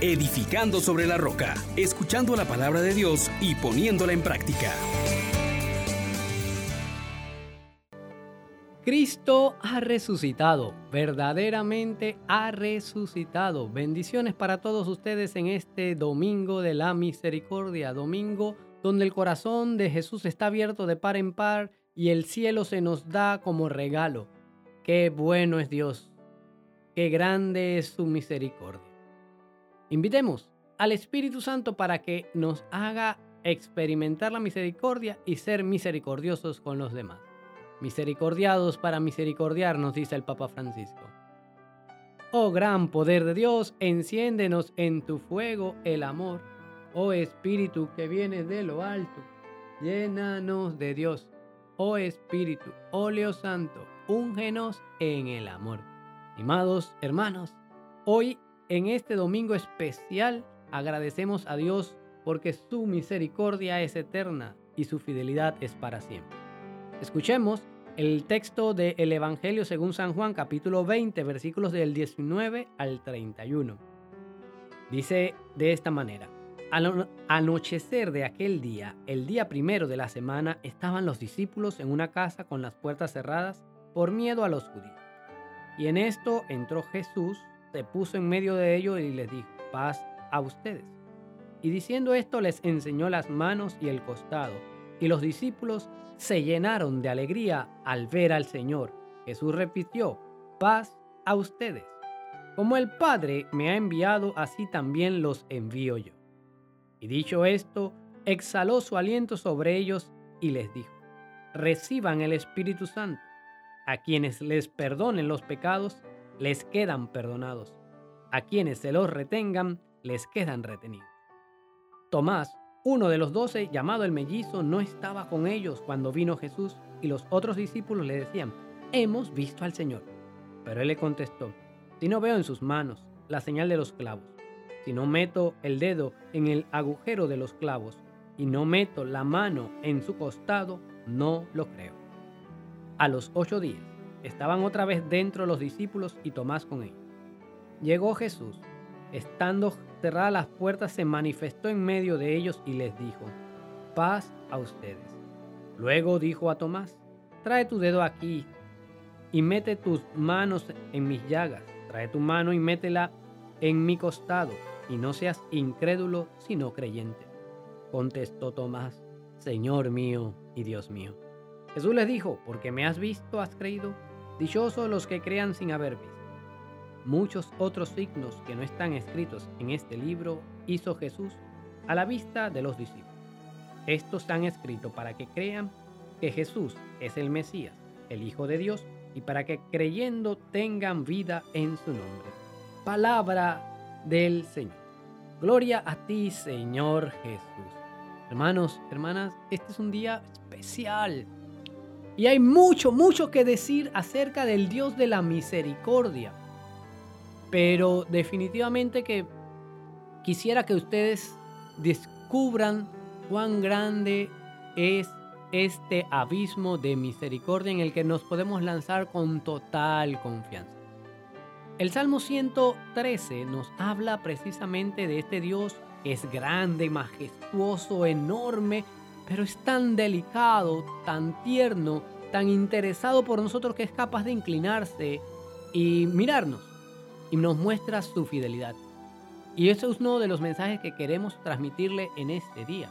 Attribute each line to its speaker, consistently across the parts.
Speaker 1: edificando sobre la roca, escuchando la palabra de Dios y poniéndola en práctica.
Speaker 2: Cristo ha resucitado, verdaderamente ha resucitado. Bendiciones para todos ustedes en este domingo de la misericordia, domingo donde el corazón de Jesús está abierto de par en par y el cielo se nos da como regalo. Qué bueno es Dios, qué grande es su misericordia. Invitemos al Espíritu Santo para que nos haga experimentar la misericordia y ser misericordiosos con los demás. Misericordiados para misericordiarnos, dice el Papa Francisco. Oh gran poder de Dios, enciéndenos en tu fuego el amor. Oh Espíritu que viene de lo alto, llénanos de Dios. Oh Espíritu, óleo santo, úngenos en el amor. Estimados hermanos, hoy en este domingo especial agradecemos a Dios porque su misericordia es eterna y su fidelidad es para siempre. Escuchemos el texto del Evangelio según San Juan capítulo 20 versículos del 19 al 31. Dice de esta manera. Al anochecer de aquel día, el día primero de la semana, estaban los discípulos en una casa con las puertas cerradas por miedo a los judíos. Y en esto entró Jesús se puso en medio de ellos y les dijo, paz a ustedes. Y diciendo esto les enseñó las manos y el costado, y los discípulos se llenaron de alegría al ver al Señor. Jesús repitió, paz a ustedes. Como el Padre me ha enviado, así también los envío yo. Y dicho esto, exhaló su aliento sobre ellos y les dijo, reciban el Espíritu Santo. A quienes les perdonen los pecados, les quedan perdonados. A quienes se los retengan, les quedan retenidos. Tomás, uno de los doce, llamado el mellizo, no estaba con ellos cuando vino Jesús y los otros discípulos le decían, hemos visto al Señor. Pero él le contestó, si no veo en sus manos la señal de los clavos, si no meto el dedo en el agujero de los clavos y no meto la mano en su costado, no lo creo. A los ocho días, Estaban otra vez dentro los discípulos y Tomás con ellos. Llegó Jesús. Estando cerradas las puertas, se manifestó en medio de ellos y les dijo, paz a ustedes. Luego dijo a Tomás, trae tu dedo aquí y mete tus manos en mis llagas. Trae tu mano y métela en mi costado, y no seas incrédulo, sino creyente. Contestó Tomás, Señor mío y Dios mío. Jesús les dijo, porque me has visto, has creído. Dichosos los que crean sin haber visto. Muchos otros signos que no están escritos en este libro hizo Jesús a la vista de los discípulos. Estos están escritos para que crean que Jesús es el Mesías, el Hijo de Dios, y para que creyendo tengan vida en su nombre. Palabra del Señor. Gloria a ti, Señor Jesús. Hermanos, hermanas, este es un día especial y hay mucho, mucho que decir acerca del Dios de la misericordia. Pero definitivamente que quisiera que ustedes descubran cuán grande es este abismo de misericordia en el que nos podemos lanzar con total confianza. El Salmo 113 nos habla precisamente de este Dios que es grande, majestuoso, enorme, pero es tan delicado, tan tierno, tan interesado por nosotros que es capaz de inclinarse y mirarnos y nos muestra su fidelidad. Y eso es uno de los mensajes que queremos transmitirle en este día.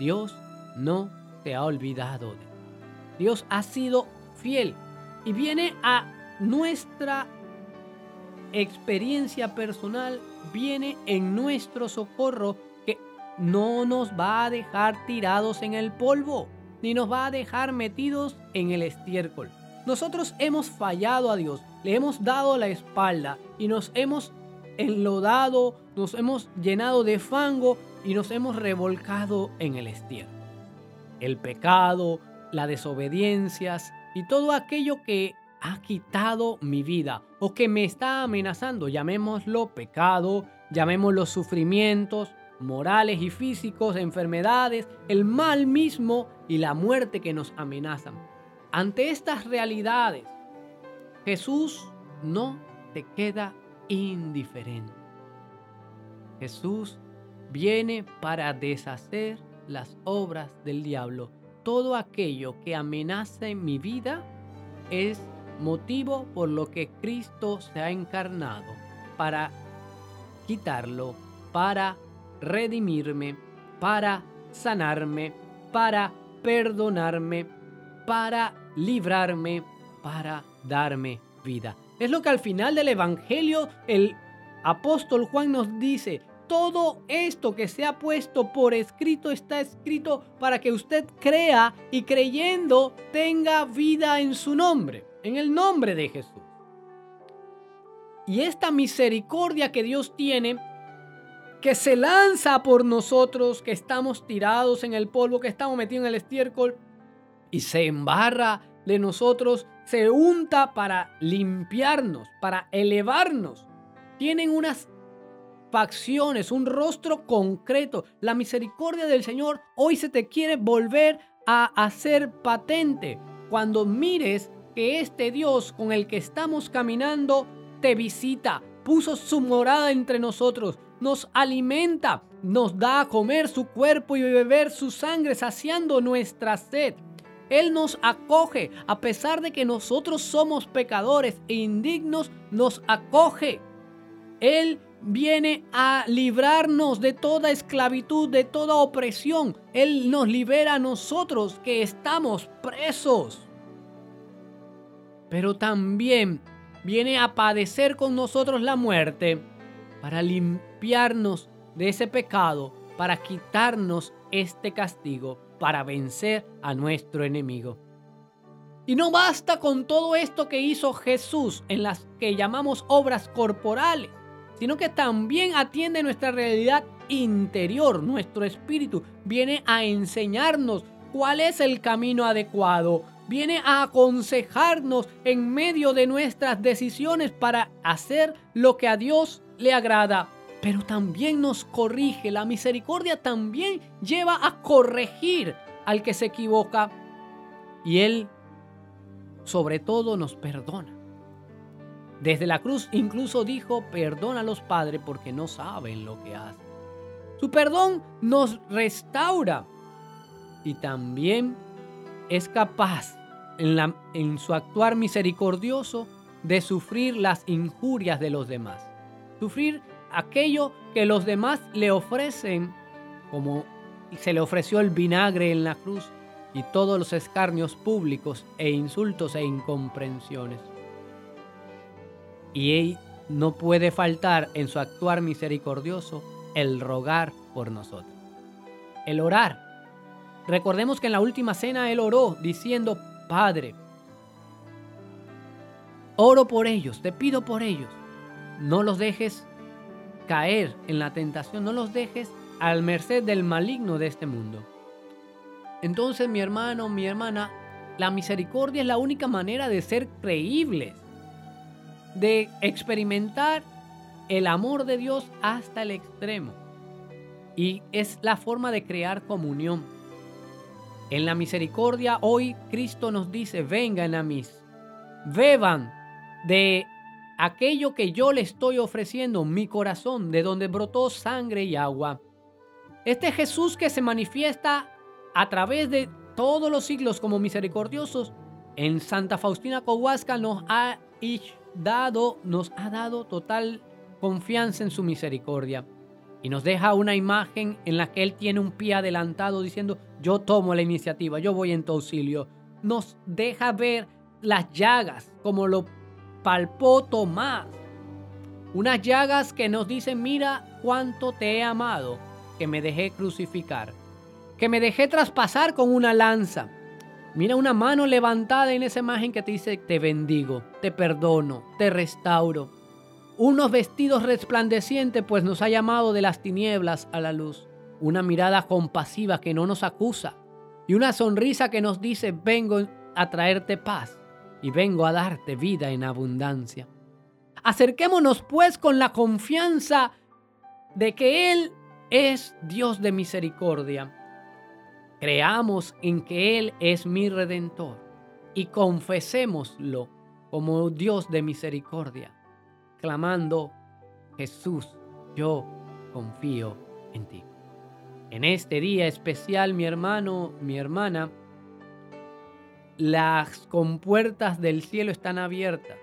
Speaker 2: Dios no te ha olvidado de Dios ha sido fiel y viene a nuestra experiencia personal, viene en nuestro socorro no nos va a dejar tirados en el polvo, ni nos va a dejar metidos en el estiércol. Nosotros hemos fallado a Dios, le hemos dado la espalda y nos hemos enlodado, nos hemos llenado de fango y nos hemos revolcado en el estiércol. El pecado, la desobediencias y todo aquello que ha quitado mi vida o que me está amenazando, llamémoslo pecado, llamémoslo sufrimientos, morales y físicos, enfermedades, el mal mismo y la muerte que nos amenazan. Ante estas realidades, Jesús no te queda indiferente. Jesús viene para deshacer las obras del diablo. Todo aquello que amenaza en mi vida es motivo por lo que Cristo se ha encarnado para quitarlo, para redimirme, para sanarme, para perdonarme, para librarme, para darme vida. Es lo que al final del Evangelio el apóstol Juan nos dice. Todo esto que se ha puesto por escrito está escrito para que usted crea y creyendo tenga vida en su nombre, en el nombre de Jesús. Y esta misericordia que Dios tiene, que se lanza por nosotros, que estamos tirados en el polvo, que estamos metidos en el estiércol, y se embarra de nosotros, se unta para limpiarnos, para elevarnos. Tienen unas facciones, un rostro concreto. La misericordia del Señor hoy se te quiere volver a hacer patente. Cuando mires que este Dios con el que estamos caminando te visita, puso su morada entre nosotros, nos alimenta, nos da a comer su cuerpo y beber su sangre, saciando nuestra sed. Él nos acoge, a pesar de que nosotros somos pecadores e indignos, nos acoge. Él viene a librarnos de toda esclavitud, de toda opresión. Él nos libera a nosotros que estamos presos. Pero también viene a padecer con nosotros la muerte para limpiarnos de ese pecado, para quitarnos este castigo, para vencer a nuestro enemigo. Y no basta con todo esto que hizo Jesús en las que llamamos obras corporales, sino que también atiende nuestra realidad interior, nuestro espíritu. Viene a enseñarnos cuál es el camino adecuado. Viene a aconsejarnos en medio de nuestras decisiones para hacer lo que a Dios le agrada, pero también nos corrige. La misericordia también lleva a corregir al que se equivoca y Él sobre todo nos perdona. Desde la cruz incluso dijo, perdona a los padres porque no saben lo que hacen. Su perdón nos restaura y también es capaz en, la, en su actuar misericordioso de sufrir las injurias de los demás sufrir aquello que los demás le ofrecen, como se le ofreció el vinagre en la cruz y todos los escarnios públicos e insultos e incomprensiones. Y él no puede faltar en su actuar misericordioso el rogar por nosotros. El orar. Recordemos que en la última cena él oró diciendo, Padre, oro por ellos, te pido por ellos no los dejes caer en la tentación, no los dejes al merced del maligno de este mundo. Entonces, mi hermano, mi hermana, la misericordia es la única manera de ser creíbles, de experimentar el amor de Dios hasta el extremo. Y es la forma de crear comunión. En la misericordia hoy Cristo nos dice, vengan a mí, beban de aquello que yo le estoy ofreciendo, mi corazón, de donde brotó sangre y agua. Este Jesús que se manifiesta a través de todos los siglos como misericordiosos, en Santa Faustina Kowalska nos ha dado, nos ha dado total confianza en su misericordia. Y nos deja una imagen en la que Él tiene un pie adelantado diciendo, yo tomo la iniciativa, yo voy en tu auxilio. Nos deja ver las llagas como lo palpó Tomás. Unas llagas que nos dicen, mira cuánto te he amado, que me dejé crucificar, que me dejé traspasar con una lanza. Mira una mano levantada en esa imagen que te dice, te bendigo, te perdono, te restauro. Unos vestidos resplandecientes, pues nos ha llamado de las tinieblas a la luz. Una mirada compasiva que no nos acusa. Y una sonrisa que nos dice, vengo a traerte paz y vengo a darte vida en abundancia. Acerquémonos pues con la confianza de que Él es Dios de misericordia. Creamos en que Él es mi redentor y confesémoslo como Dios de misericordia, clamando, Jesús, yo confío en ti. En este día especial, mi hermano, mi hermana, las compuertas del cielo están abiertas.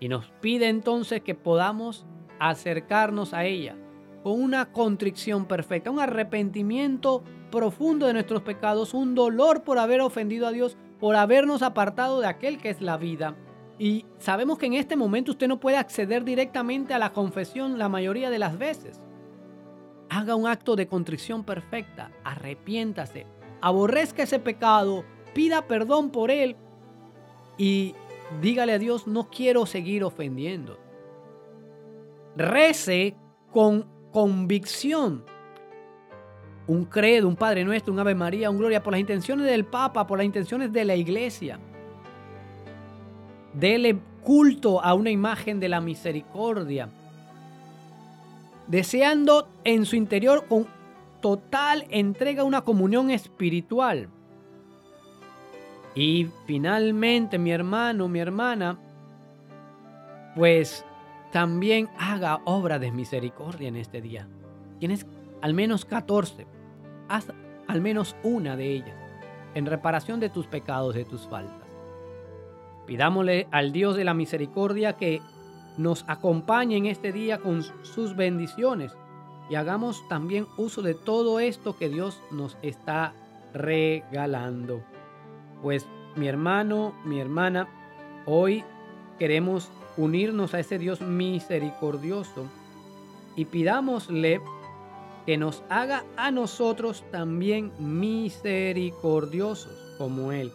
Speaker 2: Y nos pide entonces que podamos acercarnos a ella con una contrición perfecta, un arrepentimiento profundo de nuestros pecados, un dolor por haber ofendido a Dios, por habernos apartado de aquel que es la vida. Y sabemos que en este momento usted no puede acceder directamente a la confesión la mayoría de las veces. Haga un acto de contrición perfecta, arrepiéntase, aborrezca ese pecado, pida perdón por él y dígale a Dios, no quiero seguir ofendiendo. Rece con convicción. Un credo, un Padre Nuestro, un Ave María, un Gloria por las intenciones del Papa, por las intenciones de la Iglesia. Dele culto a una imagen de la misericordia. Deseando en su interior con total entrega una comunión espiritual. Y finalmente, mi hermano, mi hermana, pues también haga obra de misericordia en este día. Tienes al menos 14. Haz al menos una de ellas en reparación de tus pecados, de tus faltas. Pidámosle al Dios de la misericordia que nos acompañe en este día con sus bendiciones y hagamos también uso de todo esto que Dios nos está regalando. Pues mi hermano, mi hermana, hoy queremos unirnos a ese Dios misericordioso y pidámosle que nos haga a nosotros también misericordiosos como Él.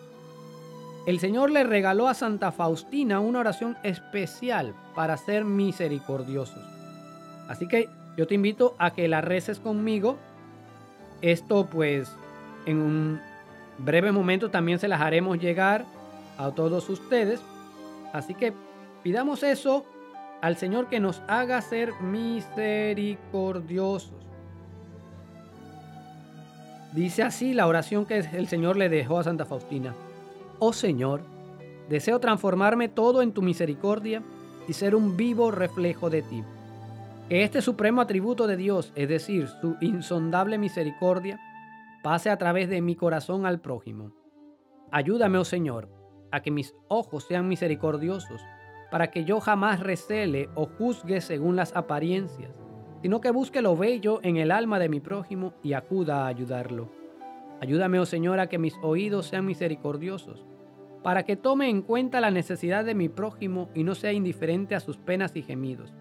Speaker 2: El Señor le regaló a Santa Faustina una oración especial para ser misericordiosos. Así que yo te invito a que la reces conmigo. Esto pues en un breve momento también se las haremos llegar a todos ustedes. Así que pidamos eso al Señor que nos haga ser misericordiosos. Dice así la oración que el Señor le dejó a Santa Faustina. Oh Señor, deseo transformarme todo en tu misericordia y ser un vivo reflejo de ti. Que este supremo atributo de Dios, es decir, su insondable misericordia, pase a través de mi corazón al prójimo. Ayúdame, oh Señor, a que mis ojos sean misericordiosos, para que yo jamás recele o juzgue según las apariencias, sino que busque lo bello en el alma de mi prójimo y acuda a ayudarlo. Ayúdame, oh Señor, a que mis oídos sean misericordiosos, para que tome en cuenta la necesidad de mi prójimo y no sea indiferente a sus penas y gemidos.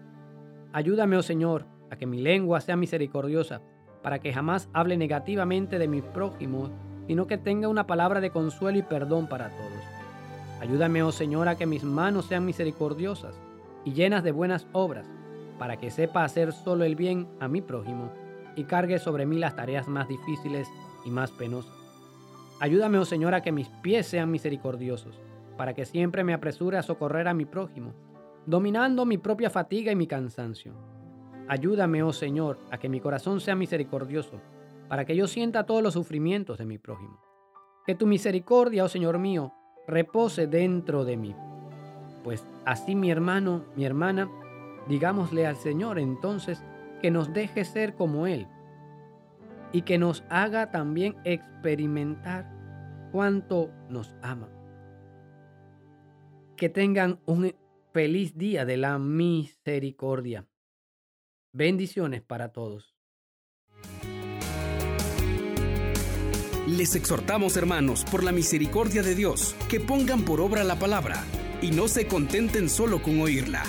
Speaker 2: Ayúdame, oh Señor, a que mi lengua sea misericordiosa, para que jamás hable negativamente de mi prójimo, sino que tenga una palabra de consuelo y perdón para todos. Ayúdame, oh Señor, a que mis manos sean misericordiosas y llenas de buenas obras, para que sepa hacer solo el bien a mi prójimo y cargue sobre mí las tareas más difíciles y más penosas. Ayúdame, oh Señor, a que mis pies sean misericordiosos, para que siempre me apresure a socorrer a mi prójimo, dominando mi propia fatiga y mi cansancio Ayúdame, oh Señor, a que mi corazón sea misericordioso, para que yo sienta todos los sufrimientos de mi prójimo. Que tu misericordia, oh Señor mío, repose dentro de mí. Pues así mi hermano, mi hermana, digámosle al Señor entonces que nos deje ser como Él y que nos haga también experimentar cuánto nos ama. Que tengan un feliz día de la misericordia. Bendiciones para todos.
Speaker 1: Les exhortamos, hermanos, por la misericordia de Dios, que pongan por obra la palabra y no se contenten solo con oírla.